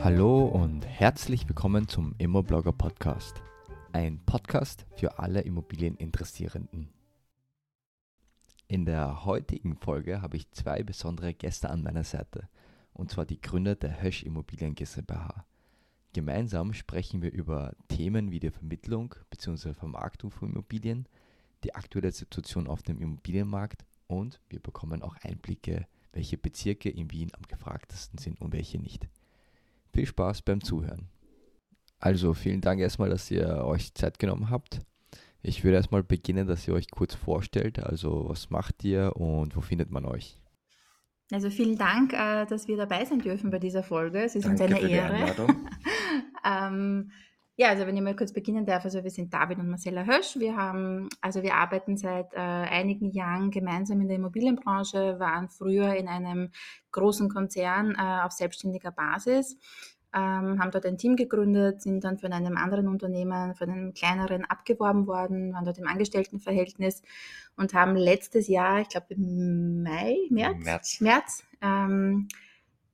Hallo und herzlich willkommen zum Immoblogger Podcast. Ein Podcast für alle Immobilieninteressierenden. In der heutigen Folge habe ich zwei besondere Gäste an meiner Seite, und zwar die Gründer der Hösch Immobilien GmbH. Gemeinsam sprechen wir über Themen wie die Vermittlung bzw. Vermarktung von Immobilien, die aktuelle Situation auf dem Immobilienmarkt und wir bekommen auch Einblicke, welche Bezirke in Wien am gefragtesten sind und welche nicht. Viel Spaß beim Zuhören. Also vielen Dank erstmal, dass ihr euch Zeit genommen habt. Ich würde erstmal beginnen, dass ihr euch kurz vorstellt. Also was macht ihr und wo findet man euch? Also vielen Dank, äh, dass wir dabei sein dürfen bei dieser Folge. Es ist Danke uns eine Ehre. ähm, ja, also wenn ich mal kurz beginnen darf, also wir sind David und Marcella Hösch. Wir haben, also wir arbeiten seit äh, einigen Jahren gemeinsam in der Immobilienbranche, waren früher in einem großen Konzern äh, auf selbstständiger Basis, ähm, haben dort ein Team gegründet, sind dann von einem anderen Unternehmen, von einem kleineren abgeworben worden, waren dort im Angestelltenverhältnis und haben letztes Jahr, ich glaube im Mai, März, März, März ähm,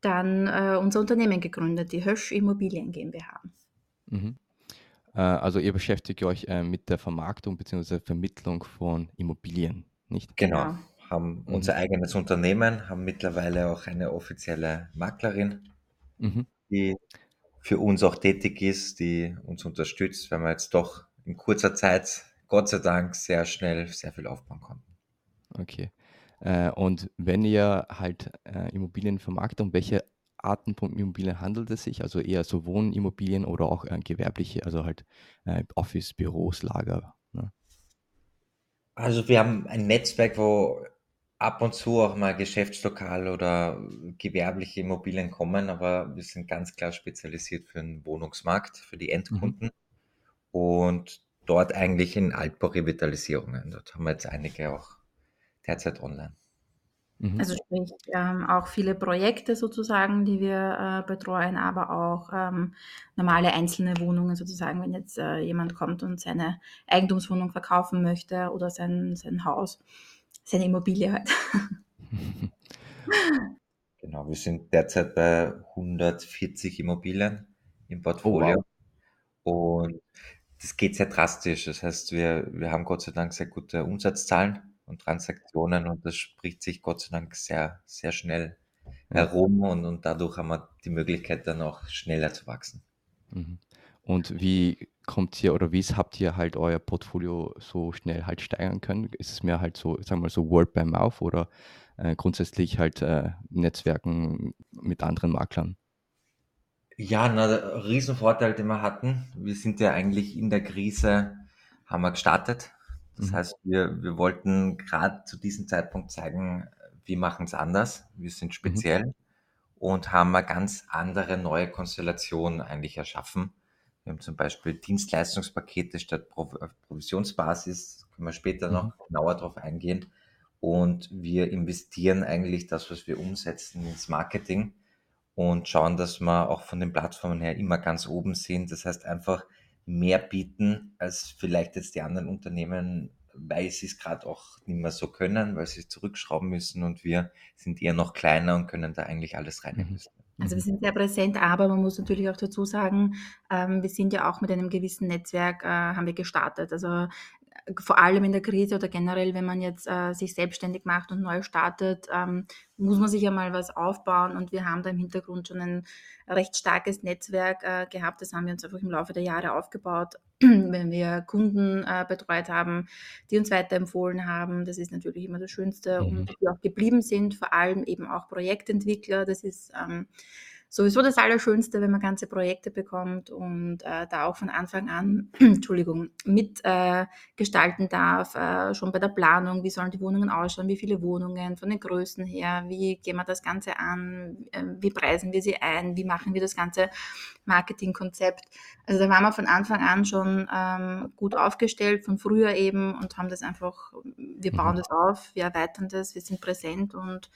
dann äh, unser Unternehmen gegründet, die Hösch Immobilien GmbH. Mhm. Äh, also ihr beschäftigt euch äh, mit der Vermarktung bzw. Vermittlung von Immobilien, nicht? Genau. genau. Haben mhm. unser eigenes Unternehmen, haben mittlerweile auch eine offizielle Maklerin, mhm. die für uns auch tätig ist, die uns unterstützt, weil wir jetzt doch in kurzer Zeit, Gott sei Dank, sehr schnell sehr viel aufbauen konnten. Okay. Äh, und wenn ihr halt Immobilien vermarktet, welche Arten von Immobilien handelt es sich? Also eher so Wohnimmobilien oder auch äh, gewerbliche, also halt äh, Office, Büros, Lager? Ne? Also wir haben ein Netzwerk, wo ab und zu auch mal Geschäftslokal oder gewerbliche Immobilien kommen, aber wir sind ganz klar spezialisiert für den Wohnungsmarkt, für die. Endkunden mhm. und dort eigentlich in Altbau-Revitalisierungen. Dort haben wir jetzt einige auch derzeit online. Mhm. Also sprich, ähm, auch viele Projekte sozusagen, die wir äh, betreuen, aber auch ähm, normale einzelne Wohnungen sozusagen, wenn jetzt äh, jemand kommt und seine Eigentumswohnung verkaufen möchte oder sein, sein Haus, seine Immobilie halt. Genau, wir sind derzeit bei 140 Immobilien im Portfolio. Oh, wow. Und das geht sehr drastisch. Das heißt, wir, wir haben Gott sei Dank sehr gute Umsatzzahlen und Transaktionen und das spricht sich Gott sei Dank sehr, sehr schnell herum und, und dadurch haben wir die Möglichkeit dann auch schneller zu wachsen. Mhm. Und wie kommt ihr oder wie habt ihr halt euer Portfolio so schnell halt steigern können? Ist es mehr halt so, sagen wir mal so Word by Mouth oder äh, grundsätzlich halt äh, Netzwerken mit anderen Maklern? Ja, na, der Riesenvorteil, den wir hatten, wir sind ja eigentlich in der Krise, haben wir gestartet das mhm. heißt, wir, wir wollten gerade zu diesem Zeitpunkt zeigen, wir machen es anders, wir sind mhm. speziell mhm. und haben eine ganz andere neue Konstellation eigentlich erschaffen. Wir haben zum Beispiel Dienstleistungspakete statt Prov Provisionsbasis, können wir später mhm. noch genauer darauf eingehen. Und wir investieren eigentlich das, was wir umsetzen, ins Marketing und schauen, dass wir auch von den Plattformen her immer ganz oben sind. Das heißt einfach, mehr bieten als vielleicht jetzt die anderen Unternehmen, weil sie es gerade auch nicht mehr so können, weil sie zurückschrauben müssen und wir sind eher noch kleiner und können da eigentlich alles rein investieren. Also wir sind sehr präsent, aber man muss natürlich auch dazu sagen, ähm, wir sind ja auch mit einem gewissen Netzwerk, äh, haben wir gestartet. Also vor allem in der Krise oder generell, wenn man jetzt äh, sich selbstständig macht und neu startet, ähm, muss man sich ja mal was aufbauen. Und wir haben da im Hintergrund schon ein recht starkes Netzwerk äh, gehabt. Das haben wir uns einfach im Laufe der Jahre aufgebaut, wenn wir Kunden äh, betreut haben, die uns weiterempfohlen haben. Das ist natürlich immer das Schönste mhm. und die auch geblieben sind, vor allem eben auch Projektentwickler. Das ist ähm, sowieso das Allerschönste, wenn man ganze Projekte bekommt und äh, da auch von Anfang an, Entschuldigung, mitgestalten äh, darf, äh, schon bei der Planung, wie sollen die Wohnungen ausschauen, wie viele Wohnungen, von den Größen her, wie gehen wir das Ganze an, äh, wie preisen wir sie ein, wie machen wir das ganze Marketingkonzept. Also da waren wir von Anfang an schon ähm, gut aufgestellt, von früher eben und haben das einfach, wir bauen mhm. das auf, wir erweitern das, wir sind präsent und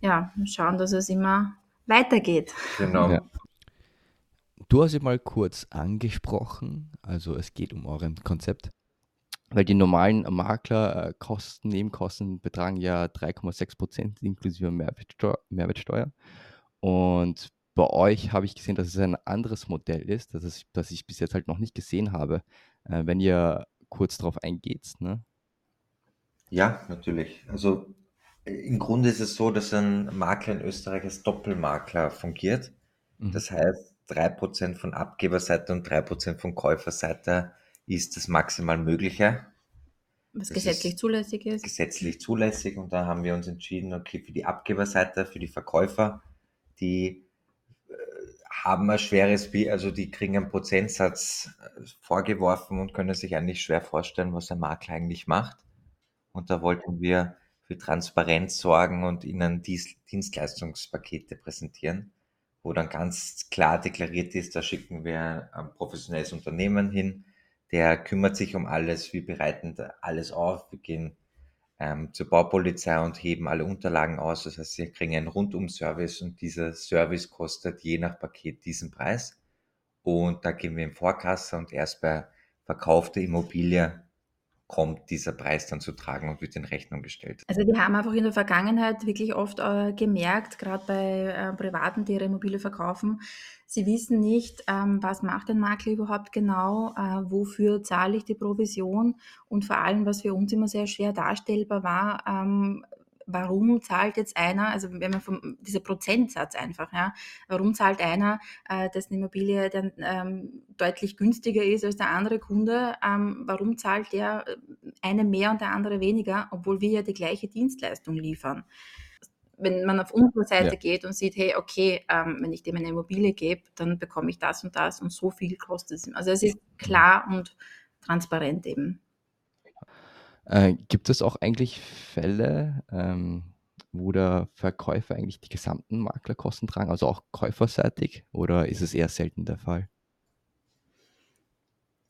ja, schauen, dass es immer weitergeht. Genau. Ja. Du hast ja mal kurz angesprochen, also es geht um euren Konzept, weil die normalen Maklerkosten, Nebenkosten betragen ja 3,6 Prozent inklusive Mehrwertsteuer, Mehrwertsteuer. Und bei euch habe ich gesehen, dass es ein anderes Modell ist, das, ist, das ich bis jetzt halt noch nicht gesehen habe. Äh, wenn ihr kurz darauf eingeht, ne? Ja, natürlich. Also im Grunde ist es so, dass ein Makler in Österreich als Doppelmakler fungiert. Mhm. Das heißt, 3% von Abgeberseite und 3% von Käuferseite ist das maximal Mögliche. Was das gesetzlich zulässig ist. Gesetzlich zulässig und da haben wir uns entschieden, okay, für die Abgeberseite, für die Verkäufer, die äh, haben ein schweres, also die kriegen einen Prozentsatz äh, vorgeworfen und können sich eigentlich schwer vorstellen, was ein Makler eigentlich macht. Und da wollten wir für Transparenz sorgen und ihnen Dienstleistungspakete präsentieren, wo dann ganz klar deklariert ist, da schicken wir ein professionelles Unternehmen hin, der kümmert sich um alles, wir bereiten alles auf, wir gehen ähm, zur Baupolizei und heben alle Unterlagen aus. Das heißt, sie kriegen einen Rundum-Service und dieser Service kostet je nach Paket diesen Preis. Und da gehen wir in Vorkasse und erst bei verkaufter Immobilie kommt dieser Preis dann zu tragen und wird in Rechnung gestellt. Also wir haben einfach in der Vergangenheit wirklich oft äh, gemerkt, gerade bei äh, Privaten, die ihre Immobilie verkaufen, sie wissen nicht, ähm, was macht ein Makler überhaupt genau, äh, wofür zahle ich die Provision und vor allem, was für uns immer sehr schwer darstellbar war, ähm, warum zahlt jetzt einer, also wenn man vom, dieser Prozentsatz einfach, ja, warum zahlt einer, äh, dessen Immobilie dann ähm, deutlich günstiger ist als der andere Kunde, ähm, warum zahlt der äh, eine mehr und der andere weniger, obwohl wir ja die gleiche Dienstleistung liefern? Wenn man auf unsere Seite ja. geht und sieht, hey, okay, ähm, wenn ich dem eine Immobilie gebe, dann bekomme ich das und das und so viel kostet es. Also es ist klar und transparent eben. Äh, gibt es auch eigentlich Fälle, ähm, wo der Verkäufer eigentlich die gesamten Maklerkosten tragen, also auch käuferseitig, oder ist es eher selten der Fall?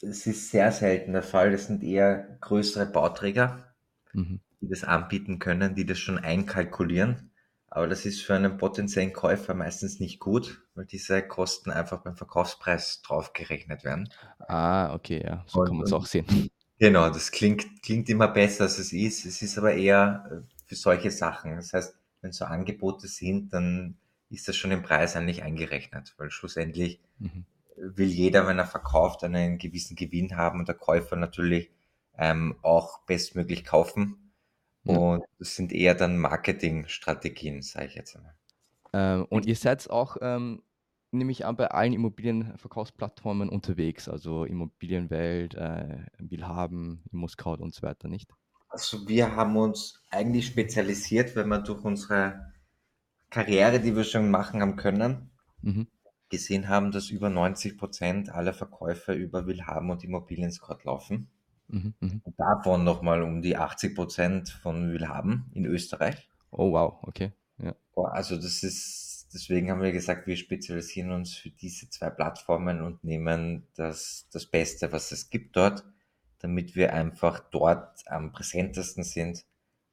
Es ist sehr selten der Fall. Das sind eher größere Bauträger, mhm. die das anbieten können, die das schon einkalkulieren. Aber das ist für einen potenziellen Käufer meistens nicht gut, weil diese Kosten einfach beim Verkaufspreis draufgerechnet werden. Ah, okay, ja, so und, kann man es auch sehen. Genau, das klingt, klingt immer besser, als es ist. Es ist aber eher äh, für solche Sachen. Das heißt, wenn so Angebote sind, dann ist das schon im Preis eigentlich eingerechnet, weil schlussendlich mhm. will jeder, wenn er verkauft, einen gewissen Gewinn haben und der Käufer natürlich ähm, auch bestmöglich kaufen. Ja. Und das sind eher dann Marketingstrategien, sage ich jetzt einmal. Ähm, und ihr seid auch ähm, nehme ich an, bei allen Immobilienverkaufsplattformen unterwegs, also Immobilienwelt, äh, Willhaben, ImmoScout und so weiter, nicht? Also wir haben uns eigentlich spezialisiert, wenn wir durch unsere Karriere, die wir schon machen haben können, mhm. gesehen haben, dass über 90 Prozent aller Verkäufer über Willhaben und Immobilien-Scout laufen. Mhm, mh. Und davon nochmal um die 80 Prozent von Willhaben in Österreich. Oh wow, okay. Ja. Also das ist deswegen haben wir gesagt, wir spezialisieren uns für diese zwei Plattformen und nehmen das, das Beste, was es gibt dort, damit wir einfach dort am präsentesten sind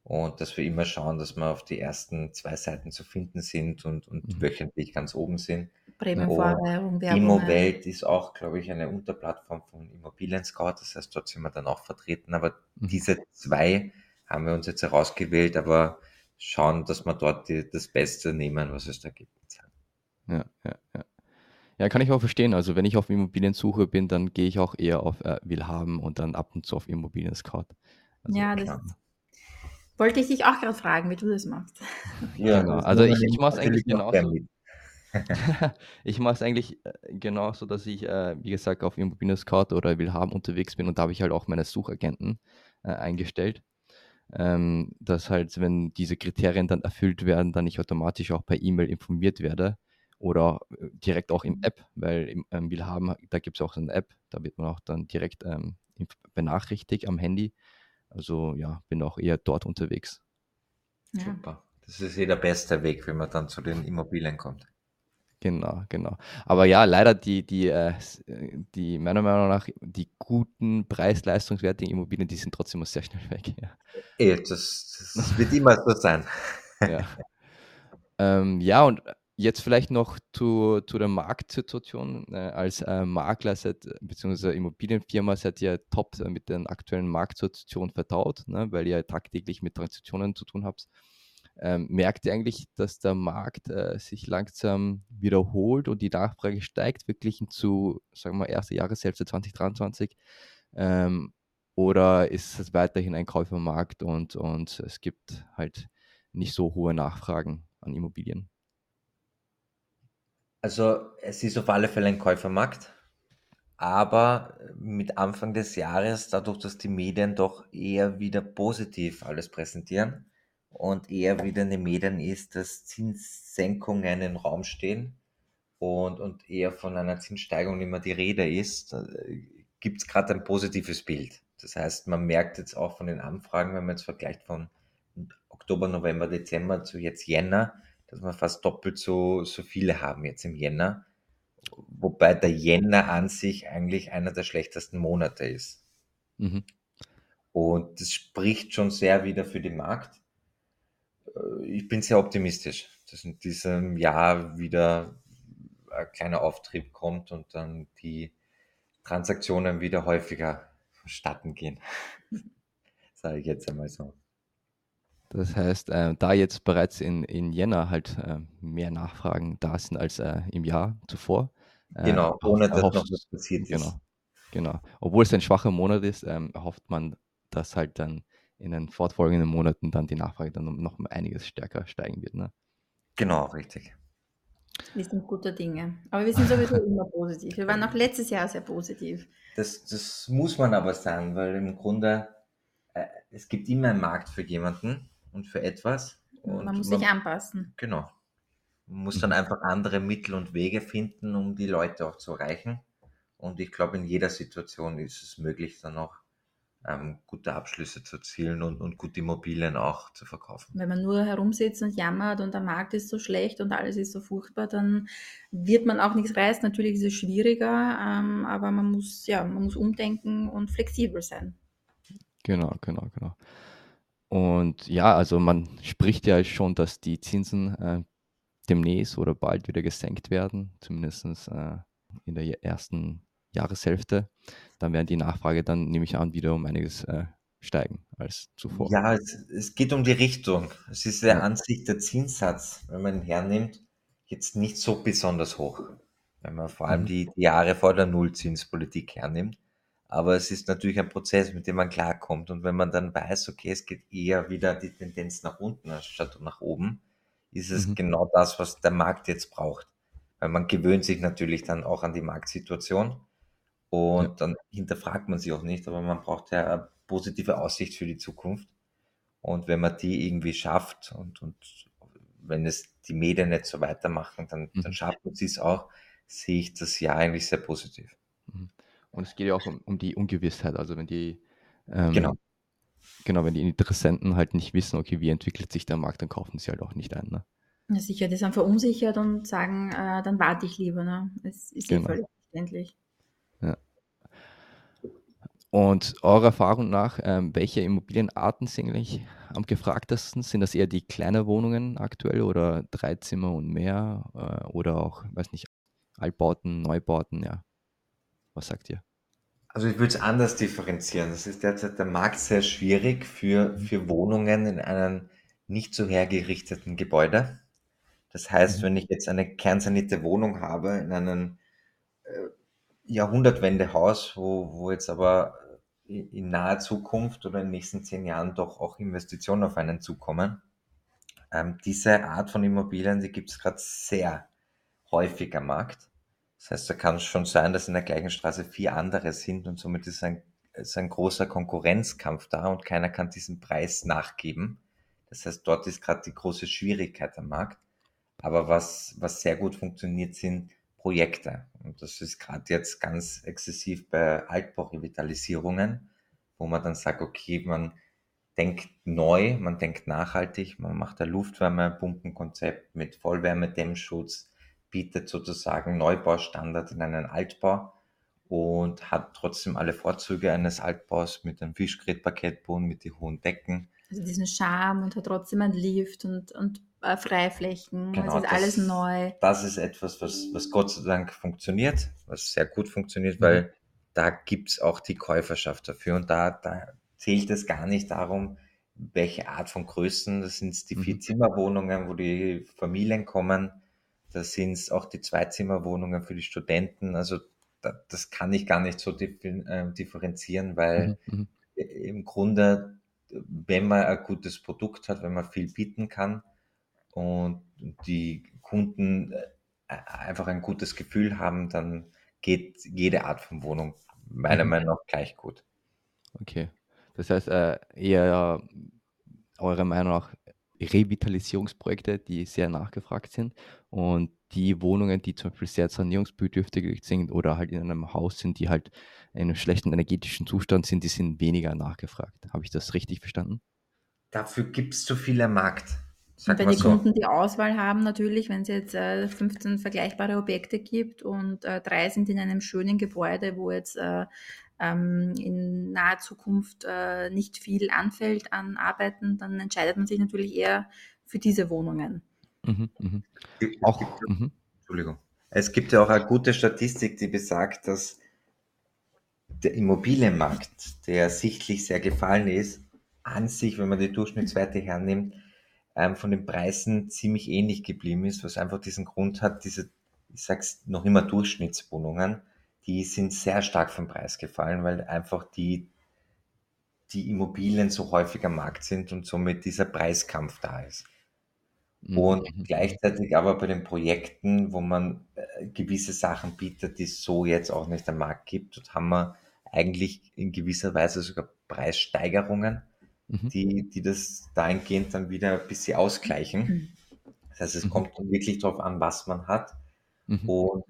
und dass wir immer schauen, dass wir auf die ersten zwei Seiten zu finden sind und, und mhm. wöchentlich ganz oben sind. Prämienvorwerbung, Immo-Welt ist auch, glaube ich, eine Unterplattform von Immobilien Scout, das heißt, dort sind wir dann auch vertreten, aber mhm. diese zwei haben wir uns jetzt herausgewählt, aber schauen, dass wir dort die, das Beste nehmen, was es da gibt. Ja, ja, ja. Ja, kann ich auch verstehen. Also wenn ich auf Immobiliensuche bin, dann gehe ich auch eher auf äh, Willhaben und dann ab und zu auf Immobilien Scout. Also, ja, das klar. wollte ich dich auch gerade fragen, wie du das machst. Ja, genau. Also ich, ich mache es eigentlich genauso. ich mache es eigentlich äh, genauso, dass ich, äh, wie gesagt, auf Immobilien Scout oder Willhaben unterwegs bin und da habe ich halt auch meine Suchagenten äh, eingestellt ähm, dass halt, wenn diese Kriterien dann erfüllt werden, dann ich automatisch auch per E-Mail informiert werde oder äh, direkt auch im App, weil im ähm, Willhaben, da gibt es auch so eine App, da wird man auch dann direkt ähm, benachrichtigt am Handy. Also ja, bin auch eher dort unterwegs. Ja. Super. Das ist eh der beste Weg, wenn man dann zu den Immobilien kommt. Genau, genau. Aber ja, leider die, die, äh, die meiner Meinung nach, die guten preis-leistungswertigen Immobilien, die sind trotzdem sehr schnell weg. Ja, eh, das, das wird immer so sein. ja. Ähm, ja, und jetzt vielleicht noch zu, zu der Marktsituation. Äh, als äh, Makler seid, beziehungsweise Immobilienfirma seid ihr top mit der aktuellen Marktsituation vertraut, ne, weil ihr tagtäglich mit Transaktionen zu tun habt. Ähm, merkt ihr eigentlich, dass der Markt äh, sich langsam wiederholt und die Nachfrage steigt, wirklich zu, sagen wir, erste Jahreshälfte 2023? Ähm, oder ist es weiterhin ein Käufermarkt und, und es gibt halt nicht so hohe Nachfragen an Immobilien? Also es ist auf alle Fälle ein Käufermarkt, aber mit Anfang des Jahres, dadurch, dass die Medien doch eher wieder positiv alles präsentieren und eher wieder in den Medien ist, dass Zinssenkungen im Raum stehen und, und eher von einer Zinssteigerung immer die Rede ist, äh, gibt es gerade ein positives Bild. Das heißt, man merkt jetzt auch von den Anfragen, wenn man jetzt vergleicht von Oktober, November, Dezember zu jetzt Jänner, dass wir fast doppelt so, so viele haben jetzt im Jänner. Wobei der Jänner an sich eigentlich einer der schlechtesten Monate ist. Mhm. Und das spricht schon sehr wieder für den Markt. Äh, ich bin sehr optimistisch, dass in diesem Jahr wieder ein kleiner Auftrieb kommt und dann die Transaktionen wieder häufiger vonstatten gehen. Sage ich jetzt einmal so. Das heißt, äh, da jetzt bereits in, in Jänner halt äh, mehr Nachfragen da sind als äh, im Jahr zuvor. Äh, genau, ohne dass noch was passiert genau, ist. Genau. Obwohl es ein schwacher Monat ist, ähm, hofft man, dass halt dann in den fortfolgenden Monaten dann die Nachfrage dann noch einiges stärker steigen wird. Ne? Genau, richtig. Wir sind guter Dinge. Aber wir sind sowieso immer positiv. Wir waren auch letztes Jahr sehr positiv. Das, das muss man aber sagen, weil im Grunde äh, es gibt immer einen Markt für jemanden und für etwas. Und man muss man, sich anpassen. Genau. Man muss dann einfach andere Mittel und Wege finden, um die Leute auch zu erreichen. Und ich glaube, in jeder Situation ist es möglich, dann auch ähm, gute Abschlüsse zu erzielen und, und gute Immobilien auch zu verkaufen. Wenn man nur herumsitzt und jammert und der Markt ist so schlecht und alles ist so furchtbar, dann wird man auch nichts reißen. Natürlich ist es schwieriger, ähm, aber man muss, ja, man muss umdenken und flexibel sein. Genau, genau, genau. Und ja, also man spricht ja schon, dass die Zinsen äh, demnächst oder bald wieder gesenkt werden, zumindest äh, in der ersten Jahreshälfte. Dann werden die Nachfrage dann, nehme ich an, wieder um einiges äh, steigen als zuvor. Ja, es, es, geht um die Richtung. Es ist der ja. Ansicht, der Zinssatz, wenn man ihn hernimmt, jetzt nicht so besonders hoch. Wenn man vor allem mhm. die, die Jahre vor der Nullzinspolitik hernimmt. Aber es ist natürlich ein Prozess, mit dem man klarkommt. Und wenn man dann weiß, okay, es geht eher wieder die Tendenz nach unten anstatt nach oben, ist es mhm. genau das, was der Markt jetzt braucht. Weil man gewöhnt sich natürlich dann auch an die Marktsituation und ja. dann hinterfragt man sie auch nicht, aber man braucht ja eine positive Aussicht für die Zukunft. Und wenn man die irgendwie schafft und, und wenn es die Medien nicht so weitermachen, dann, mhm. dann schafft man es auch, sehe ich das Jahr eigentlich sehr positiv. Mhm. Und es geht ja auch um, um die Ungewissheit. Also wenn die ähm, genau. genau, wenn die Interessenten halt nicht wissen, okay, wie entwickelt sich der Markt, dann kaufen sie halt auch nicht ein. Ne? Ja, sicher, die sind verunsichert und sagen, äh, dann warte ich lieber. Ne? Es ist genau. völlig verständlich. Und eurer Erfahrung nach, ähm, welche Immobilienarten sind eigentlich am gefragtesten? Sind das eher die kleinen Wohnungen aktuell oder drei Zimmer und mehr äh, oder auch, weiß nicht, Altbauten, Neubauten, ja? Was sagt ihr? Also ich würde es anders differenzieren. Es ist derzeit der Markt sehr schwierig für, für Wohnungen in einem nicht so hergerichteten Gebäude. Das heißt, mhm. wenn ich jetzt eine kernsanierte Wohnung habe in einem äh, Jahrhundertwendehaus, wo, wo jetzt aber in naher Zukunft oder in den nächsten zehn Jahren doch auch Investitionen auf einen zukommen. Ähm, diese Art von Immobilien, die gibt es gerade sehr häufig am Markt. Das heißt, da kann es schon sein, dass in der gleichen Straße vier andere sind und somit ist ein, ist ein großer Konkurrenzkampf da und keiner kann diesen Preis nachgeben. Das heißt, dort ist gerade die große Schwierigkeit am Markt. Aber was, was sehr gut funktioniert, sind Projekte. Und das ist gerade jetzt ganz exzessiv bei Altbaurevitalisierungen, wo man dann sagt, okay, man denkt neu, man denkt nachhaltig, man macht ein Luftwärmepumpenkonzept mit Vollwärmedämmschutz, bietet sozusagen Neubaustandard in einen Altbau und hat trotzdem alle Vorzüge eines Altbaus mit einem Fischgrätparkettboden, mit den hohen Decken. Also diesen Charme und hat trotzdem einen Lift und, und äh, Freiflächen. Genau, das ist das, alles neu. Das ist etwas, was, was Gott sei Dank funktioniert, was sehr gut funktioniert, mhm. weil da gibt es auch die Käuferschaft dafür und da, da zählt es gar nicht darum, welche Art von Größen. Das sind die Mhm. Vierzimmerwohnungen, wo die Familien kommen. Das sind auch die Zweizimmerwohnungen für die Studenten. Also da, das kann ich gar nicht so äh, differenzieren, weil Mhm. Mhm. im Grunde, wenn man ein gutes Produkt hat, wenn man viel bieten kann und die Kunden äh, einfach ein gutes Gefühl haben, dann geht jede Art von Wohnung meiner Mhm. Meinung nach gleich gut. Okay. Das heißt, äh, eher eurer Meinung nach Revitalisierungsprojekte, die sehr nachgefragt sind und die Wohnungen, die zum Beispiel sehr sanierungsbedürftig sind oder halt in einem Haus sind, die halt in einem schlechten energetischen Zustand sind, die sind weniger nachgefragt. Habe ich das richtig verstanden? Dafür gibt es zu viel am Markt. Und wenn die so. Kunden die Auswahl haben, natürlich, wenn es jetzt äh, 15 vergleichbare Objekte gibt und äh, drei sind in einem schönen Gebäude, wo jetzt äh, ähm, in naher Zukunft äh, nicht viel anfällt an Arbeiten, dann entscheidet man sich natürlich eher für diese Wohnungen. Mhm, mhm. Auch, mhm. Entschuldigung. Es gibt ja auch eine gute Statistik, die besagt, dass der Immobilienmarkt, der sichtlich sehr gefallen ist, an sich, wenn man die Durchschnittswerte hernimmt, ähm, von den Preisen ziemlich ähnlich geblieben ist, was einfach diesen Grund hat, diese, ich sag's noch immer Durchschnittswohnungen, die sind sehr stark vom Preis gefallen, weil einfach die, die Immobilien so häufig am Markt sind und somit dieser Preiskampf da ist. Mhm. Und mhm. gleichzeitig aber bei den Projekten, wo man äh, gewisse Sachen bietet, die es so jetzt auch nicht am Markt gibt, dort haben wir eigentlich in gewisser Weise sogar Preissteigerungen, mhm. die, die das dahingehend dann wieder ein bisschen ausgleichen. Mhm. Das heißt, es mhm. kommt wirklich darauf an, was man hat. Mhm. Und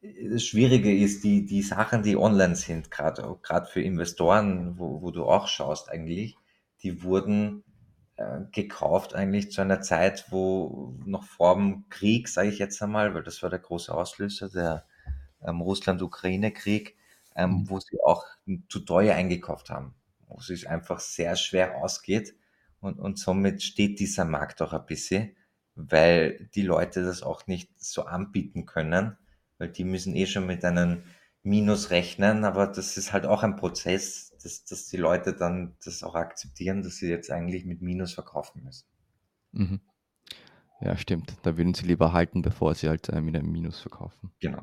das Schwierige ist, die, die Sachen, die online sind, gerade gerade für Investoren, wo, wo du auch schaust eigentlich, die wurden äh, gekauft eigentlich zu einer Zeit, wo noch vor dem Krieg, sage ich jetzt einmal, weil das war der große Auslöser, der ähm, Russland-Ukraine-Krieg, ähm, mhm. wo sie auch zu teuer eingekauft haben, wo es sich einfach sehr schwer ausgeht und, und somit steht dieser Markt auch ein bisschen, weil die Leute das auch nicht so anbieten können, weil die müssen eh schon mit einem Minus rechnen, aber das ist halt auch ein Prozess, dass, dass die Leute dann das auch akzeptieren, dass sie jetzt eigentlich mit Minus verkaufen müssen. Mhm. Ja, stimmt. Da würden sie lieber halten, bevor sie halt äh, mit einem Minus verkaufen. Genau.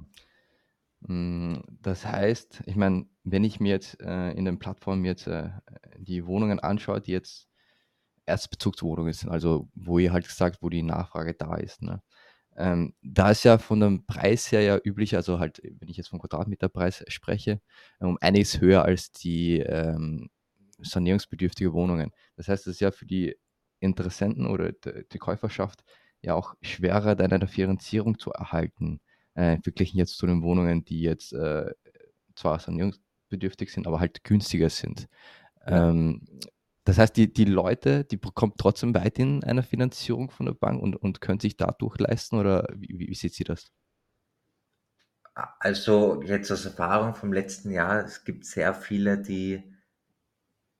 Mm, das heißt, ich meine, wenn ich mir jetzt äh, in den Plattformen jetzt äh, die Wohnungen anschaue, die jetzt Erstbezugswohnungen sind, also wo ihr halt gesagt, wo die Nachfrage da ist, ne? Ähm, da ist ja von dem Preis her ja üblich, also halt, wenn ich jetzt vom Quadratmeterpreis spreche, um einiges höher als die ähm, sanierungsbedürftige Wohnungen. Das heißt, es ist ja für die Interessenten oder die Käuferschaft ja auch schwerer, dann eine Finanzierung zu erhalten, äh, verglichen jetzt zu den Wohnungen, die jetzt äh, zwar sanierungsbedürftig sind, aber halt günstiger sind. Ja. Ähm, das heißt, die, die Leute, die bekommen trotzdem weiterhin eine Finanzierung von der Bank und, und können sich dadurch leisten oder wie, wie, wie sieht sie das? Also jetzt aus Erfahrung vom letzten Jahr, es gibt sehr viele, die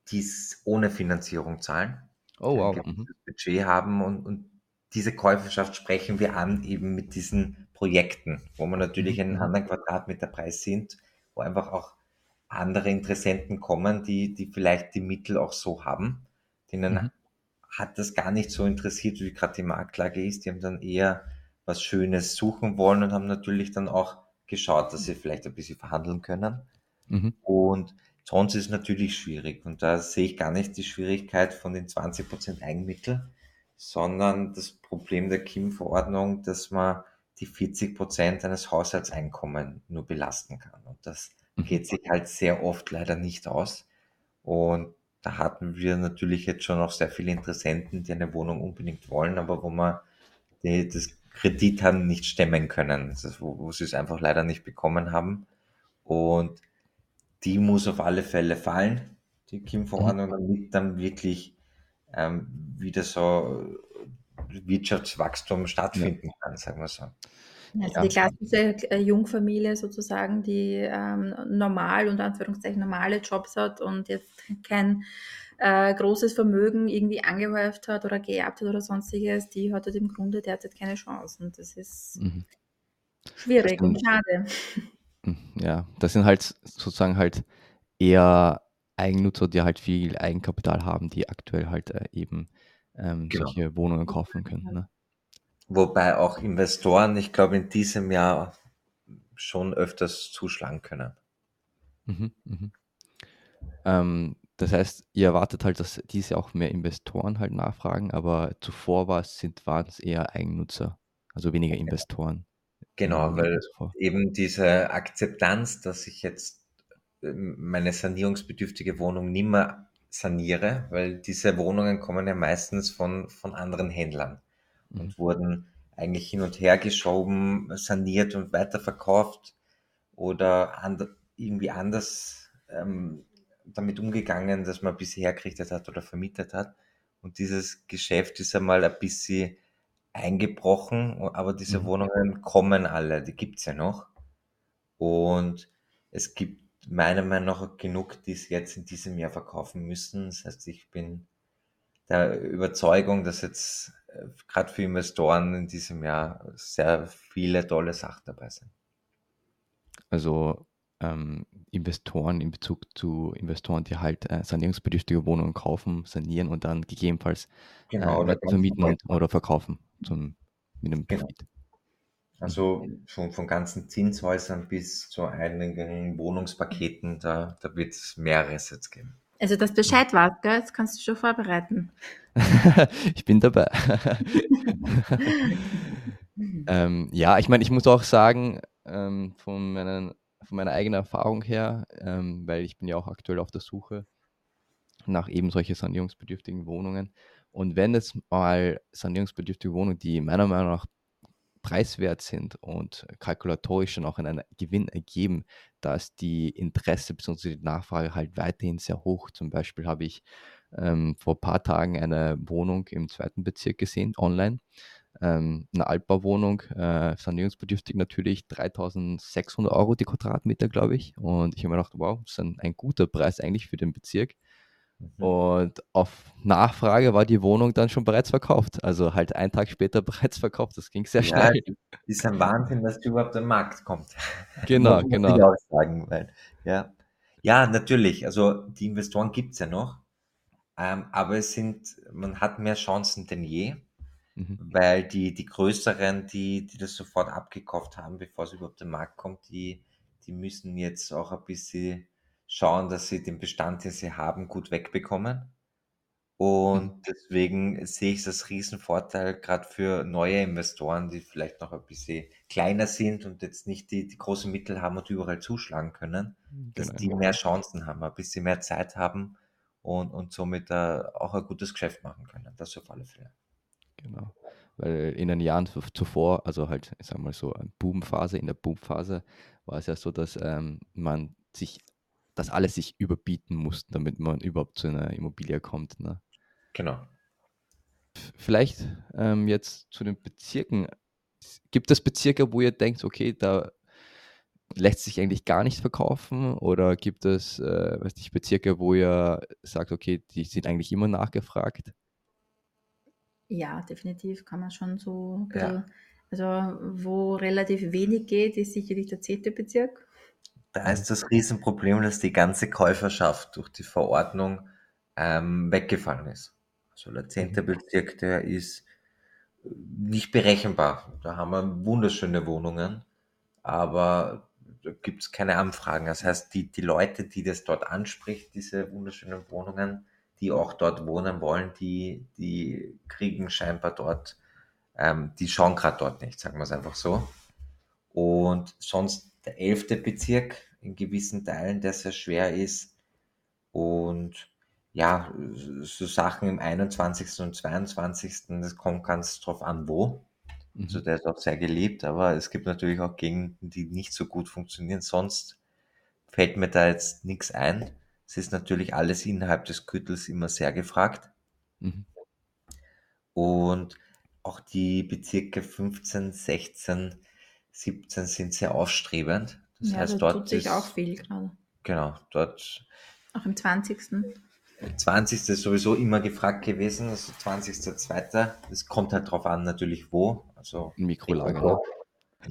dies ohne Finanzierung zahlen. Oh wow. Mhm. Budget haben und, und diese Käuferschaft sprechen wir an eben mit diesen Projekten, wo man natürlich mhm. einen anderen Quadratmeterpreis sind, wo einfach auch andere Interessenten kommen, die, die vielleicht die Mittel auch so haben. Denen mhm. hat das gar nicht so interessiert, wie gerade die Marktlage ist. Die haben dann eher was Schönes suchen wollen und haben natürlich dann auch geschaut, dass sie vielleicht ein bisschen verhandeln können. Mhm. Und sonst ist es natürlich schwierig. Und da sehe ich gar nicht die Schwierigkeit von den 20% Eigenmittel, sondern das Problem der KIM-Verordnung, dass man die 40% eines Haushaltseinkommen nur belasten kann. Und das. Geht sich halt sehr oft leider nicht aus. Und da hatten wir natürlich jetzt schon auch sehr viele Interessenten, die eine Wohnung unbedingt wollen, aber wo man die, das Kredit haben nicht stemmen können, wo, wo sie es einfach leider nicht bekommen haben. Und die muss auf alle Fälle fallen, die KIM-Verordnung, mhm. damit dann wirklich ähm, wieder so Wirtschaftswachstum stattfinden kann, sagen wir so. Also ja. die klassische äh, Jungfamilie sozusagen, die ähm, normal und Anführungszeichen normale Jobs hat und jetzt kein äh, großes Vermögen irgendwie angehäuft hat oder geerbt hat oder sonstiges, die hat halt im Grunde derzeit keine Chance. Und das ist mhm. schwierig und schade. Mhm, ja, das sind halt sozusagen halt eher Eigennutzer, die halt viel Eigenkapital haben, die aktuell halt äh, eben ähm, Genau. solche Wohnungen kaufen können. Ne? Wobei auch Investoren, ich glaube, in diesem Jahr schon öfters zuschlagen können. Mhm, mhm. Ähm, das heißt, ihr erwartet halt, dass diese auch mehr Investoren halt nachfragen, aber zuvor war es, sind, waren es eher Eigennutzer, also weniger Investoren. Genau, weil eben diese Akzeptanz, dass ich jetzt ähm, meine sanierungsbedürftige Wohnung nimmer saniere, weil diese Wohnungen kommen ja meistens von, von anderen Händlern Mhm. und wurden eigentlich hin und her geschoben, saniert und weiterverkauft oder and, irgendwie anders ähm, damit umgegangen, dass man bisher hergerichtet hat oder vermietet hat. Und dieses Geschäft ist einmal ein bisschen eingebrochen, aber diese Mhm. Wohnungen kommen alle, die gibt's ja noch. Und es gibt meiner Meinung nach genug, die es jetzt in diesem Jahr verkaufen müssen. Das heißt, ich bin der Überzeugung, dass jetzt gerade für Investoren in diesem Jahr sehr viele tolle Sachen dabei sind. Also ähm, Investoren in Bezug zu Investoren, die halt äh, sanierungsbedürftige Wohnungen kaufen, sanieren und dann gegebenenfalls äh, Genau, oder ganz vermieten und, oder verkaufen zum, mit einem Genau. Profit. Also schon von ganzen Zinshäusern bis zu einigen Wohnungspaketen, da, da wird es mehreres jetzt geben. Also, dass Bescheid weißt, gell? Jetzt kannst du schon vorbereiten. ich bin dabei. ähm, ja, ich meine, ich muss auch sagen, ähm, von, meinen, von meiner eigenen Erfahrung her, ähm, weil ich bin ja auch aktuell auf der Suche nach eben solche sanierungsbedürftigen Wohnungen. Und wenn es mal sanierungsbedürftige Wohnungen, die meiner Meinung nach preiswert sind und kalkulatorisch schon auch einen Gewinn ergeben, da ist die Interesse bzw. die Nachfrage halt weiterhin sehr hoch. Zum Beispiel habe ich ähm, vor ein paar Tagen eine Wohnung im zweiten Bezirk gesehen, online. Ähm, eine Altbauwohnung, äh, sanierungsbedürftig natürlich, 3600 Euro die Quadratmeter, glaube ich. Und ich habe mir gedacht, wow, das ist ein, ein guter Preis eigentlich für den Bezirk. Mhm. Und auf Nachfrage war die Wohnung dann schon bereits verkauft. Also halt einen Tag später bereits verkauft. Das ging sehr Ja, schnell. ist ein Wahnsinn, dass die überhaupt am Markt kommt. Genau, genau. Ich auch sagen, weil, ja. ja, natürlich. Also die Investoren gibt's ja noch, ähm, aber es sind, man hat mehr Chancen denn je, Mhm. weil die, die größeren, die, die das sofort abgekauft haben, bevor es überhaupt am Markt kommt, die, die müssen jetzt auch ein bisschen schauen, dass sie den Bestand, den sie haben, gut wegbekommen. Und deswegen sehe ich es als Riesenvorteil, gerade für neue Investoren, die vielleicht noch ein bisschen kleiner sind und jetzt nicht die, die großen Mittel haben und überall zuschlagen können, dass Genau. die mehr Chancen haben, ein bisschen mehr Zeit haben und, und somit äh, auch ein gutes Geschäft machen können. Das auf alle Fälle. Genau. Weil in den Jahren zu- zuvor, also halt, ich sag mal so, eine Boomphase, in der Boomphase war es ja so, dass ähm, man sich, dass alle sich überbieten mussten, damit man überhaupt zu einer Immobilie kommt. Ne? Genau. Vielleicht ähm, jetzt zu den Bezirken. Gibt es Bezirke, wo ihr denkt, okay, da lässt sich eigentlich gar nicht verkaufen? Oder gibt es, äh, weiß nicht, Bezirke, wo ihr sagt, okay, die sind eigentlich immer nachgefragt? Ja, definitiv kann man schon so Ja. also wo relativ wenig geht, ist sicherlich der zehnte Bezirk. Da ist das Riesenproblem, dass die ganze Käuferschaft durch die Verordnung ähm, weggefallen ist. Also der zehnte Bezirk, der ist äh, nicht berechenbar. Da haben wir wunderschöne Wohnungen, aber da gibt es keine Anfragen. Das heißt, die, die Leute, die das dort anspricht, diese wunderschönen Wohnungen, die auch dort wohnen wollen, die, die kriegen scheinbar dort, ähm, die schauen gerade dort nicht, sagen wir es einfach so. Und sonst der elfte Bezirk in gewissen Teilen, der sehr schwer ist. Und ja, so Sachen im 21. und 22. Das kommt ganz drauf an, wo. Mhm. Also der ist auch sehr geliebt, aber es gibt natürlich auch Gegenden, die nicht so gut funktionieren. Sonst fällt mir da jetzt nichts ein. Es ist natürlich alles innerhalb des Gürtels immer sehr gefragt. Mhm. Und auch die Bezirke 15, 16, 17 sind sehr aufstrebend. Das ja, heißt, da dort tut sich ist, auch viel gerade. genau, dort Auch im 20. 20. ist sowieso immer gefragt gewesen, also 20.2. Es kommt halt drauf an, natürlich wo. Also Ein Mikrolager.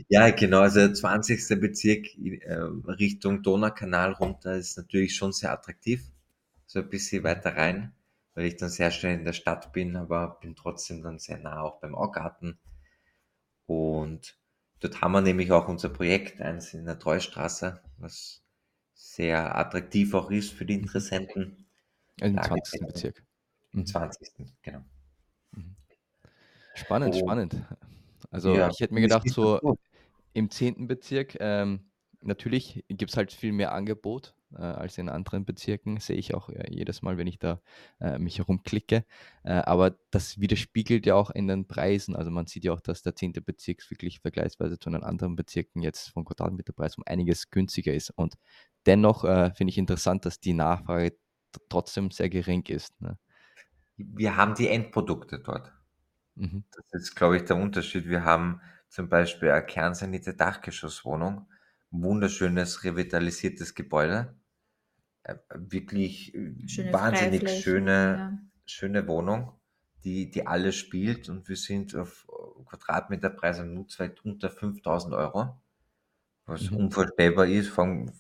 Ja, genau, also der 20. Bezirk äh, Richtung Donaukanal runter ist natürlich schon sehr attraktiv. so ein bisschen weiter rein, weil ich dann sehr schnell in der Stadt bin, aber bin trotzdem dann sehr nah auch beim Augarten. Und dort haben wir nämlich auch unser Projekt, eins in der Treustraße, was sehr attraktiv auch ist für die Interessenten. Im 20. Bezirk. Im 20. genau. Mhm. Spannend, oh. spannend. Also ja, ich hätte mir gedacht, so im 10. Bezirk, ähm, natürlich gibt es halt viel mehr Angebot äh, als in anderen Bezirken, sehe ich auch äh, jedes Mal, wenn ich da äh, mich herumklicke. Äh, aber das widerspiegelt ja auch in den Preisen. Also man sieht ja auch, dass der 10. Bezirk wirklich vergleichsweise zu den anderen Bezirken jetzt vom Quadratmeterpreis um einiges günstiger ist. Und dennoch äh, finde ich interessant, dass die Nachfrage trotzdem sehr gering ist. Ne? Wir haben die Endprodukte dort. Mhm. Das ist, glaube ich, der Unterschied. Wir haben zum Beispiel eine kernsanite Dachgeschosswohnung, wunderschönes, revitalisiertes Gebäude, äh, wirklich äh, schöne wahnsinnig schöne, ja. schöne Wohnung, die, die alles spielt und wir sind auf Quadratmeterpreis am Nutzwert unter 5000 Euro, was mhm. unvorstellbar ist. Von,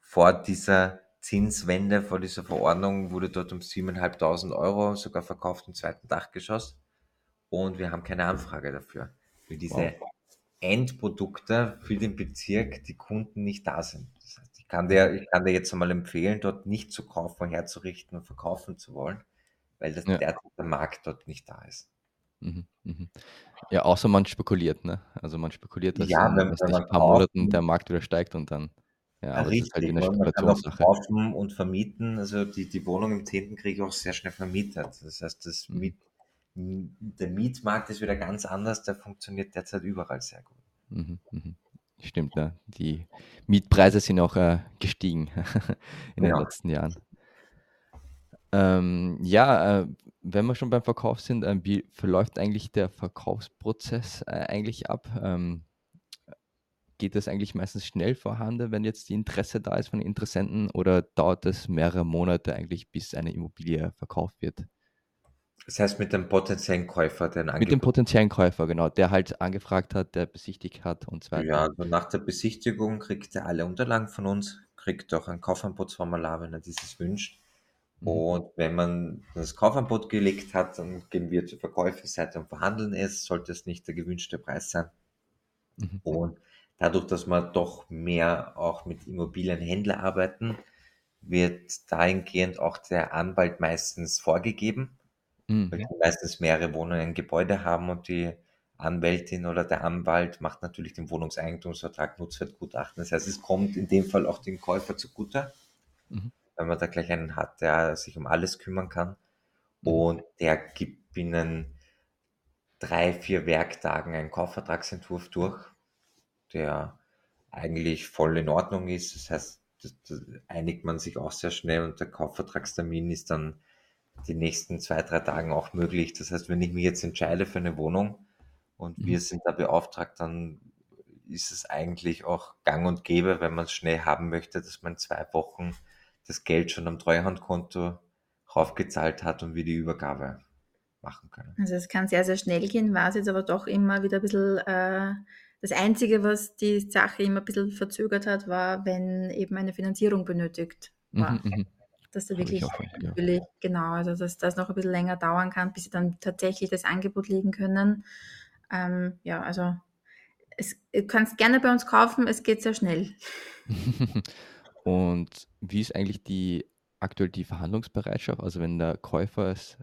vor dieser Zinswende, vor dieser Verordnung wurde dort um 7.500 Euro sogar verkauft im zweiten Dachgeschoss und wir haben keine Anfrage dafür, weil diese wow. Endprodukte für den Bezirk die Kunden nicht da sind. Das heißt, ich kann dir, ich kann dir jetzt einmal empfehlen, dort nicht zu kaufen, herzurichten und verkaufen zu wollen, weil das ja. der, Markt dort nicht da ist. Mhm, mhm. Ja, außer man spekuliert, ne? Also man spekuliert, dass ja, in, wenn, ein paar Monaten der Markt wieder steigt und dann ja, aber Richtig, das ist halt eine Spekulationssache. Man kann auch kaufen und vermieten. Also die, die Wohnung im 10. kriege ich auch sehr schnell vermietet. Das heißt, das mhm. Miet, der Mietmarkt ist wieder ganz anders, der funktioniert derzeit überall sehr gut. Mhm, mhm. Stimmt, ne? die Mietpreise sind auch äh, gestiegen in ja. den letzten Jahren. Ähm, ja, äh, wenn wir schon beim Verkauf sind, äh, wie verläuft eigentlich der Verkaufsprozess äh, eigentlich ab? Ähm, geht das eigentlich meistens schnell vorhanden, wenn jetzt die Interesse da ist von Interessenten oder dauert es mehrere Monate eigentlich, bis eine Immobilie verkauft wird? Das heißt mit dem potenziellen Käufer, der Mit dem potenziellen Käufer, genau, der halt angefragt hat, der besichtigt hat und so weiter. Ja, also nach der Besichtigung kriegt er alle Unterlagen von uns, kriegt auch ein Kaufanbotsformular, wenn er dieses wünscht. Mhm. Und wenn man das Kaufanbot gelegt hat, dann gehen wir zur Verkäuferseite und verhandeln es, sollte es nicht der gewünschte Preis sein. Mhm. Und dadurch, dass wir doch mehr auch mit Immobilienhändler arbeiten, wird dahingehend auch der Anwalt meistens vorgegeben Mhm. Weil die meistens mehrere Wohnungen Gebäude haben und die Anwältin oder der Anwalt macht natürlich den Wohnungseigentumsvertrag Nutzwertgutachten. Das heißt, es kommt in dem Fall auch dem Käufer zugute, mhm. wenn man da gleich einen hat, der sich um alles kümmern kann. Mhm. Und der gibt binnen drei, vier Werktagen einen Kaufvertragsentwurf durch, der eigentlich voll in Ordnung ist. Das heißt, da einigt man sich auch sehr schnell und der Kaufvertragstermin ist dann die nächsten zwei, drei Tagen auch möglich. Das heißt, wenn ich mich jetzt entscheide für eine Wohnung und mhm. wir sind da beauftragt, dann ist es eigentlich auch gang und gäbe, wenn man es schnell haben möchte, dass man zwei Wochen das Geld schon am Treuhandkonto raufgezahlt hat und wir die Übergabe machen können. Also es kann sehr, sehr schnell gehen, war es jetzt aber doch immer wieder ein bisschen äh, das Einzige, was die Sache immer ein bisschen verzögert hat, war, wenn eben eine Finanzierung benötigt war. Mhm, mhm dass da wirklich natürlich, ja. genau, also dass das noch ein bisschen länger dauern kann, bis sie dann tatsächlich das Angebot legen können. Ähm, ja, also es, du kannst gerne bei uns kaufen, es geht sehr schnell. Und wie ist eigentlich die aktuell die Verhandlungsbereitschaft? Also wenn der Käufer es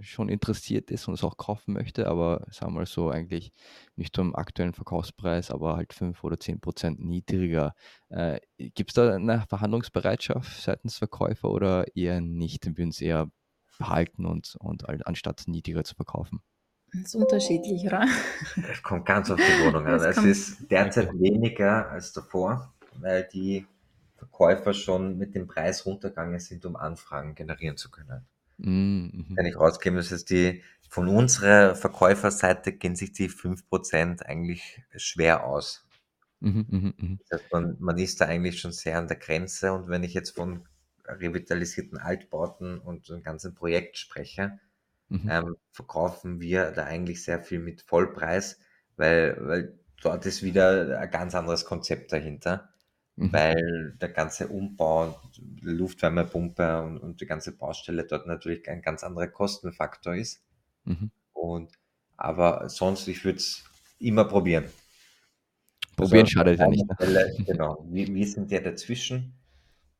schon interessiert ist und es auch kaufen möchte, aber sagen wir mal so eigentlich nicht zum aktuellen Verkaufspreis, aber halt 5 oder 10 Prozent niedriger. Äh, Gibt es da eine Verhandlungsbereitschaft seitens Verkäufer oder eher nicht? Würden sie eher behalten und, und anstatt niedriger zu verkaufen? Das ist unterschiedlich, oder? Es kommt ganz auf die Wohnung an. Es ist derzeit weniger als davor, weil die Verkäufer schon mit dem Preis runtergegangen sind, um Anfragen generieren zu können. Mhm. Wenn ich rauskäme, das heißt, die, von unserer Verkäuferseite gehen sich die 5% eigentlich schwer aus. Mhm, mhm, mhm, das heißt, man, man ist da eigentlich schon sehr an der Grenze und wenn ich jetzt von revitalisierten Altbauten und einem ganzen Projekt spreche, mhm. ähm, verkaufen wir da eigentlich sehr viel mit Vollpreis, weil, weil dort ist wieder ein ganz anderes Konzept dahinter. Mhm. weil der ganze Umbau, Luftwärmepumpe und, und, die ganze Baustelle dort natürlich ein ganz anderer Kostenfaktor ist. Mhm. Und, aber sonst, ich würde es immer probieren. Probieren also, schadet ja nicht. Ne? Fälle, genau, wir, wir sind ja dazwischen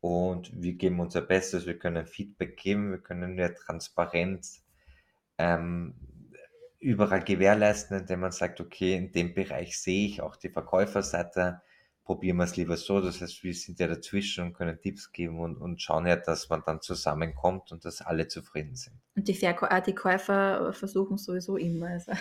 und wir geben unser Bestes, wir können Feedback geben, wir können ja transparent ähm, überall gewährleisten, indem man sagt, okay, in dem Bereich sehe ich auch die Verkäuferseite, probieren wir es lieber so. Das heißt, wir sind ja dazwischen und können Tipps geben und, und schauen ja, dass man dann zusammenkommt und dass alle zufrieden sind. Und die, Verkäu äh, die Käufer versuchen sowieso immer. Also.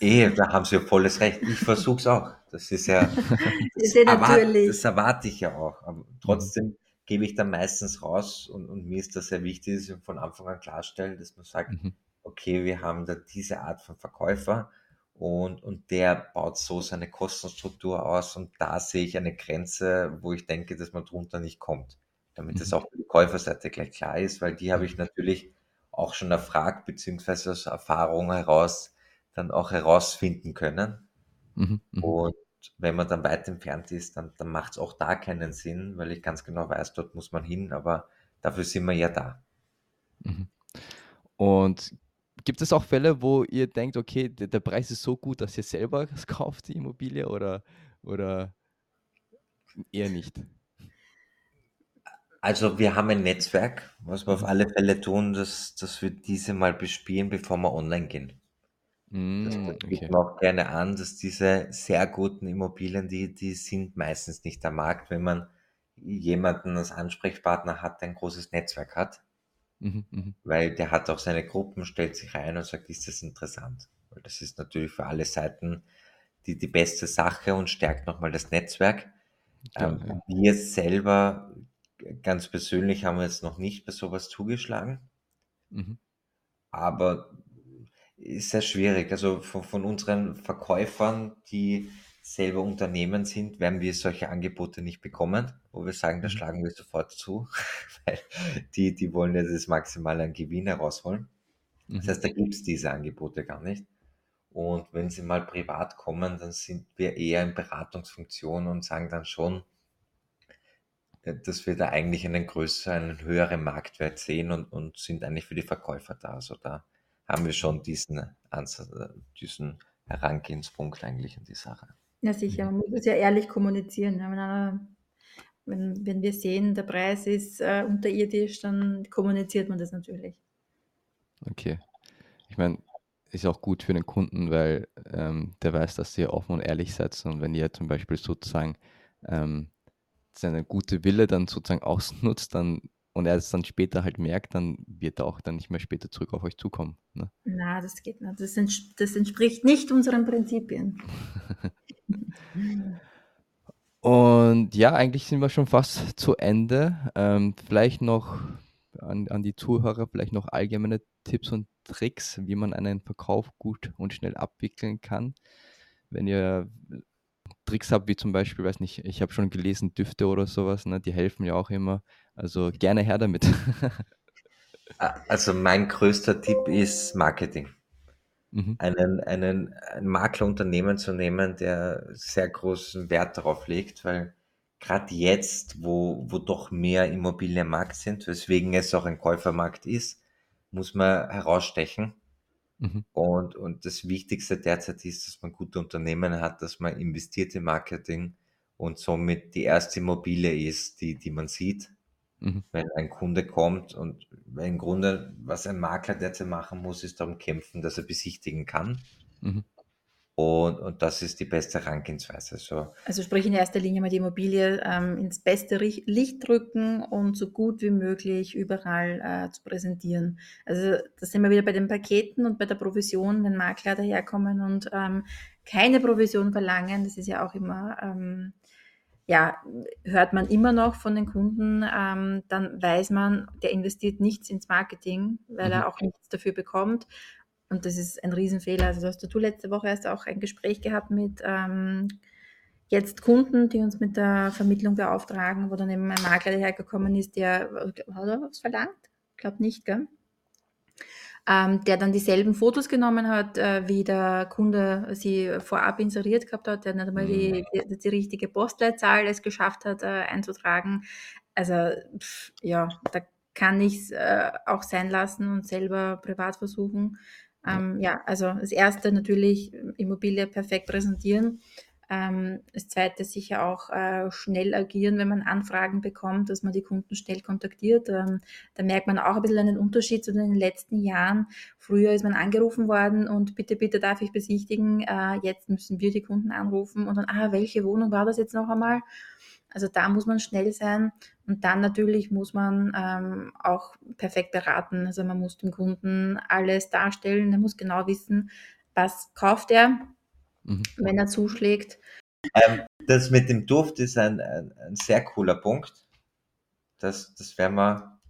Eh, da haben Sie ja volles Recht. Ich versuche es auch. Das ist ja, das, das, erwarte, das erwarte ich ja auch. Aber trotzdem mhm. gebe ich dann meistens raus und, und mir ist das sehr wichtig, dass ich von Anfang an klarstelle, dass man sagt, mhm. okay, wir haben da diese Art von Verkäufer und, und der baut so seine Kostenstruktur aus und da sehe ich eine Grenze, wo ich denke, dass man drunter nicht kommt. Damit mhm. das auch für die Käuferseite gleich klar ist, weil die habe ich natürlich auch schon erfragt, beziehungsweise aus Erfahrung heraus dann auch herausfinden können. Mhm, mhm, und wenn man dann weit entfernt ist, dann, dann macht es auch da keinen Sinn, weil ich ganz genau weiß, dort muss man hin, aber dafür sind wir ja da. Mhm. Und gibt es auch Fälle, wo ihr denkt, okay, der, der, Preis ist so gut, dass ihr selber es kauft, die Immobilie, oder, oder eher nicht? Also wir haben ein Netzwerk, was wir auf mhm. alle Fälle tun, dass, dass wir diese mal bespielen, bevor wir online gehen. Das Mm, gibt okay. man auch gerne an, dass diese sehr guten Immobilien, die, die sind meistens nicht am Markt, wenn man jemanden als Ansprechpartner hat, der ein großes Netzwerk hat, Mhm, mhm. weil der hat auch seine Gruppen, stellt sich ein und sagt, ist das interessant? Weil das ist natürlich für alle Seiten die, die beste Sache und stärkt nochmal das Netzwerk. Klar, Ähm, ja. wir selber, ganz persönlich, haben wir jetzt noch nicht bei sowas zugeschlagen, Mhm. aber ist sehr schwierig. Also von, von unseren Verkäufern, die selber Unternehmen sind, werden wir solche Angebote nicht bekommen, wo wir sagen, da Mhm. schlagen wir sofort zu, weil die, die wollen ja das Maximale an Gewinn herausholen. Das Mhm. heißt, da gibt es diese Angebote gar nicht. Und wenn sie mal privat kommen, dann sind wir eher in Beratungsfunktion und sagen dann schon, äh, dass wir da eigentlich einen größeren, einen höheren Marktwert sehen und, und sind eigentlich für die Verkäufer da. Also da haben wir schon diesen Ansatz, äh, diesen Herangehenspunkt eigentlich in die Sache. Ja, sicher, man muss es ja ehrlich kommunizieren. Einer, wenn, wenn wir sehen, der Preis ist äh, unterirdisch, dann kommuniziert man das natürlich. Okay. Ich meine, ist auch gut für den Kunden, weil ähm, der weiß, dass ihr offen und ehrlich seid. Und wenn ihr zum Beispiel sozusagen ähm, seine gute Wille dann sozusagen ausnutzt, dann und er es dann später halt merkt, dann wird er auch dann nicht mehr später zurück auf euch zukommen. Ne? Na, das geht nicht. Das, ents das entspricht nicht unseren Prinzipien. Und ja, eigentlich sind wir schon fast zu Ende. Ähm, vielleicht noch an, an die Zuhörer, vielleicht noch allgemeine Tipps und Tricks, wie man einen Verkauf gut und schnell abwickeln kann. Wenn ihr Tricks habt, wie zum Beispiel, weiß nicht, ich habe schon gelesen, Düfte oder sowas, ne, die helfen ja auch immer. Also gerne her damit. Also mein größter Tipp ist Marketing. Mhm. Einen, einen, ein Maklerunternehmen zu nehmen, der sehr großen Wert darauf legt, weil gerade jetzt, wo, wo doch mehr Immobilien am Markt sind, weswegen es auch ein Käufermarkt ist, muss man herausstechen. Mhm. Und, und das Wichtigste derzeit ist, dass man gute Unternehmen hat, dass man investiert in Marketing und somit die erste Immobilie ist, die, die man sieht, Mhm. wenn ein Kunde kommt. Und im Grunde, was ein Makler derzeit machen muss, ist darum kämpfen, dass er besichtigen kann. Mhm. Und, und das ist die beste Herangehensweise. So, Also sprich in erster Linie mal die Immobilie ähm, ins beste Licht drücken und so gut wie möglich überall äh, zu präsentieren. Also da sind wir wieder bei den Paketen und bei der Provision, wenn Makler daherkommen und ähm, keine Provision verlangen, das ist ja auch immer, ähm, ja, hört man immer noch von den Kunden, ähm, dann weiß man, der investiert nichts ins Marketing, weil Mhm. er auch nichts dafür bekommt. Und das ist ein Riesenfehler. Also hast du letzte Woche erst auch ein Gespräch gehabt mit ähm, jetzt Kunden, die uns mit der Vermittlung beauftragen, wo dann eben ein Makler dahergekommen ist, der hat er was verlangt? Ich glaube nicht, gell? ähm, der dann dieselben Fotos genommen hat, äh, wie der Kunde sie vorab inseriert gehabt hat, der nicht einmal die, Mhm. die, die richtige Postleitzahl es geschafft hat, äh, einzutragen. Also pff, ja, da kann ich es äh, auch sein lassen und selber privat versuchen. Ähm, ja. also das erste natürlich Immobilie perfekt präsentieren. Ähm, das zweite sicher auch äh, schnell agieren, wenn man Anfragen bekommt, dass man die Kunden schnell kontaktiert. Ähm, da merkt man auch ein bisschen einen Unterschied zu den letzten Jahren. Früher ist man angerufen worden und bitte, bitte darf ich besichtigen. Äh, jetzt müssen wir die Kunden anrufen und dann, ah, welche Wohnung war das jetzt noch einmal? Also da muss man schnell sein und dann natürlich muss man ähm, auch perfekt beraten. Also man muss dem Kunden alles darstellen, er muss genau wissen, was kauft er, mhm. wenn er zuschlägt. Ähm, das mit dem Duft ist ein, ein, ein, sehr cooler Punkt. Das, das werden wir.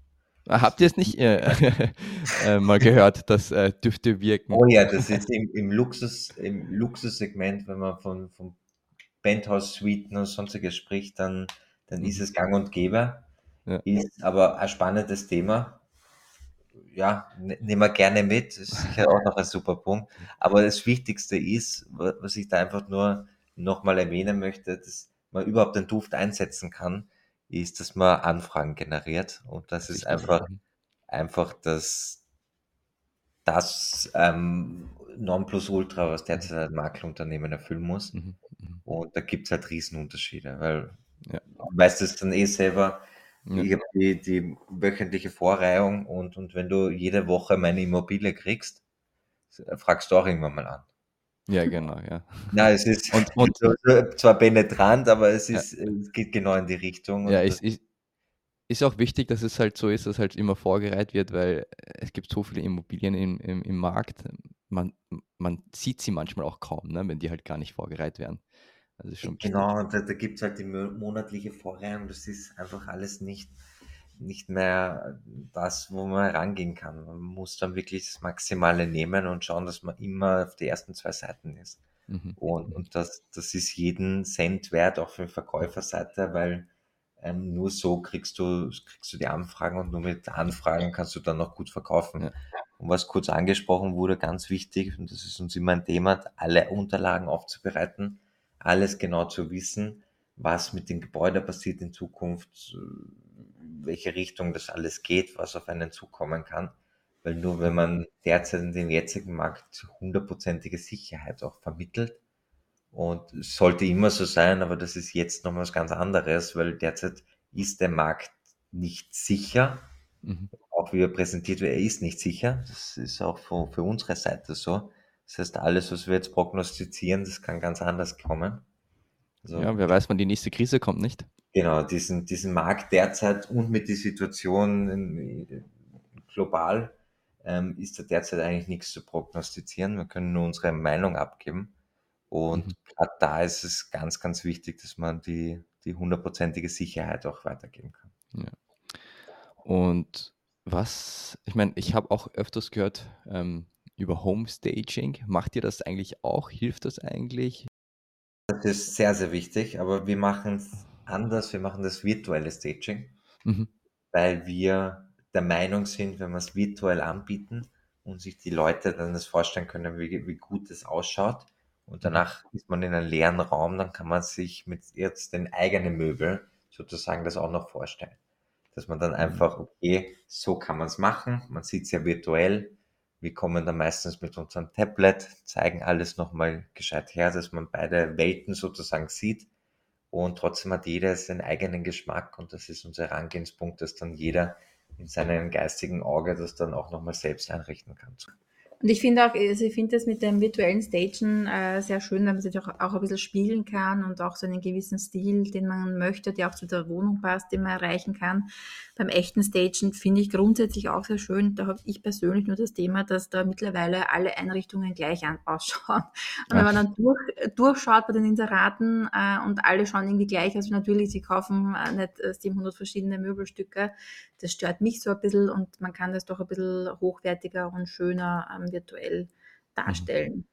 Ah, habt ihr es nicht äh, äh, mal gehört, dass äh, Düfte wirken? Oh ja, das ist im, im Luxus, im Luxussegment, wenn man von, von Penthouse-Suiten und sonstiges spricht, dann, dann mhm. ist es gang und gäbe. Ja. Ist aber ein spannendes Thema. Ja, ne, nehmen wir gerne mit. Das ist sicher auch noch ein super Punkt. Aber das Wichtigste ist, was ich da einfach nur nochmal erwähnen möchte, dass man überhaupt den Duft einsetzen kann, ist, dass man Anfragen generiert. Und das ist einfach, einfach das, das ähm, Nonplusultra, was derzeit ein Maklerunternehmen erfüllen muss. Mhm. Mhm. Und da gibt es halt Riesenunterschiede, weil ja. du weißt es dann eh selber, ja. ich habe die, die wöchentliche Vorreihung und, und wenn du jede Woche meine Immobilie kriegst, fragst du auch irgendwann mal an. Ja, genau, ja. Na, es ist und, und, zwar penetrant, aber es, ist, ja. es geht genau in die Richtung. Ja, ich, ich, ist auch wichtig, dass es halt so ist, dass halt immer vorgereiht wird, weil es gibt so viele Immobilien im, im, im Markt. Man, man sieht sie manchmal auch kaum, ne, wenn die halt gar nicht vorgereiht werden. Also schon genau, und da, da gibt es halt die monatliche Vorreihung. Das ist einfach alles nicht, nicht mehr das, wo man rangehen kann. Man muss dann wirklich das Maximale nehmen und schauen, dass man immer auf die ersten zwei Seiten ist. Mhm. Und, und das, das ist jeden Cent wert, auch für die Verkäuferseite, weil ähm, nur so kriegst du, kriegst du die Anfragen und nur mit Anfragen kannst du dann noch gut verkaufen. Ja. Und was kurz angesprochen wurde, ganz wichtig, und das ist uns immer ein Thema, alle Unterlagen aufzubereiten, alles genau zu wissen, was mit dem Gebäude passiert in Zukunft, welche Richtung das alles geht, was auf einen zukommen kann. Weil nur wenn man derzeit in den jetzigen Markt hundertprozentige Sicherheit auch vermittelt, und es sollte immer so sein, aber das ist jetzt noch was ganz anderes, weil derzeit ist der Markt nicht sicher. Mhm. Auch wie er präsentiert wird, er ist nicht sicher. Das ist auch für, für unsere Seite so. Das heißt, alles, was wir jetzt prognostizieren, das kann ganz anders kommen. Also, ja, wer weiß, wann die nächste Krise kommt, nicht? Genau, diesen, diesen Markt derzeit und mit der Situation in, global ähm, ist da derzeit eigentlich nichts zu prognostizieren. Wir können nur unsere Meinung abgeben. Und mhm. gerade da ist es ganz, ganz wichtig, dass man die, die hundertprozentige Sicherheit auch weitergeben kann. Ja. Und was, ich meine, ich habe auch öfters gehört ähm, über Homestaging. Macht ihr das eigentlich auch? Hilft das eigentlich? Das ist sehr, sehr wichtig, aber wir machen es anders. Wir machen das virtuelle Staging, mhm. weil wir der Meinung sind, wenn wir es virtuell anbieten und sich die Leute dann das vorstellen können, wie, wie gut es ausschaut, und danach ist man in einem leeren Raum, dann kann man sich mit jetzt den eigenen Möbeln sozusagen das auch noch vorstellen. Dass man dann mhm. einfach, okay, so kann man es machen, man sieht es ja virtuell, wir kommen dann meistens mit unserem Tablet, zeigen alles nochmal gescheit her, dass man beide Welten sozusagen sieht und trotzdem hat jeder seinen eigenen Geschmack und das ist unser Herangehungspunkt, dass dann jeder in seinem geistigen Auge das dann auch nochmal selbst einrichten kann. Und ich finde auch, also ich finde das mit dem virtuellen Stagen äh, sehr schön, weil man sich auch, auch ein bisschen spielen kann und auch so einen gewissen Stil, den man möchte, der auch zu der Wohnung passt, den man erreichen kann. Beim echten Stagen finde ich grundsätzlich auch sehr schön. Da habe ich persönlich nur das Thema, dass da mittlerweile alle Einrichtungen gleich an, ausschauen. Und wenn man dann durch, durchschaut bei den Inseraten äh, und alle schauen irgendwie gleich, also natürlich, sie kaufen äh, nicht 700 verschiedene Möbelstücke, das stört mich so ein bisschen und man kann das doch ein bisschen hochwertiger und schöner ähm, virtuell darstellen.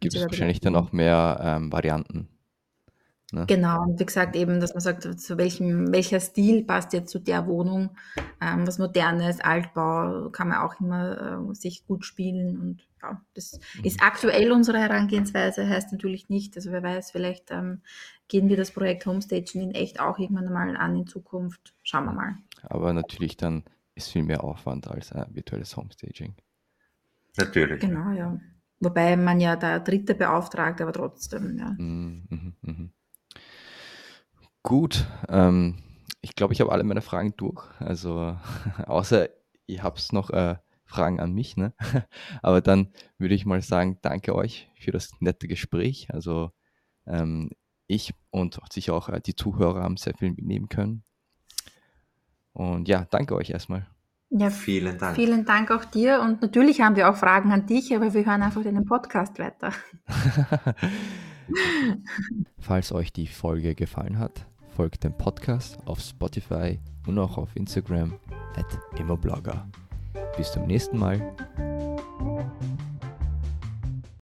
Gibt es wahrscheinlich dann auch mehr ähm, Varianten? Ne? Genau, und wie gesagt, eben, dass man sagt, zu welchem, welcher Stil passt jetzt zu der Wohnung, ähm, was Modernes, Altbau, kann man auch immer äh, sich gut spielen und ja, das mhm. ist aktuell unsere Herangehensweise, heißt natürlich nicht, also wer weiß, vielleicht ähm, gehen wir das Projekt Homestaging in echt auch irgendwann mal an in Zukunft, schauen wir mal. Aber natürlich dann ist viel mehr Aufwand als ein virtuelles Homestaging. Natürlich. Genau, ja. Wobei man ja da Dritte beauftragt, aber trotzdem, ja. Mhm, mh, mh. Gut, ähm, ich glaube, ich habe alle meine Fragen durch. Also außer ihr habt noch äh, Fragen an mich, ne? Aber dann würde ich mal sagen, danke euch für das nette Gespräch. Also ähm, ich und sicher auch äh, die Zuhörer haben sehr viel mitnehmen können. Und ja, danke euch erstmal. Ja, vielen Dank. Vielen Dank auch dir. Und natürlich haben wir auch Fragen an dich, aber wir hören einfach den Podcast weiter. Falls euch die Folge gefallen hat, folgt dem Podcast auf Spotify und auch auf Instagram at Immoblogger. Bis zum nächsten Mal.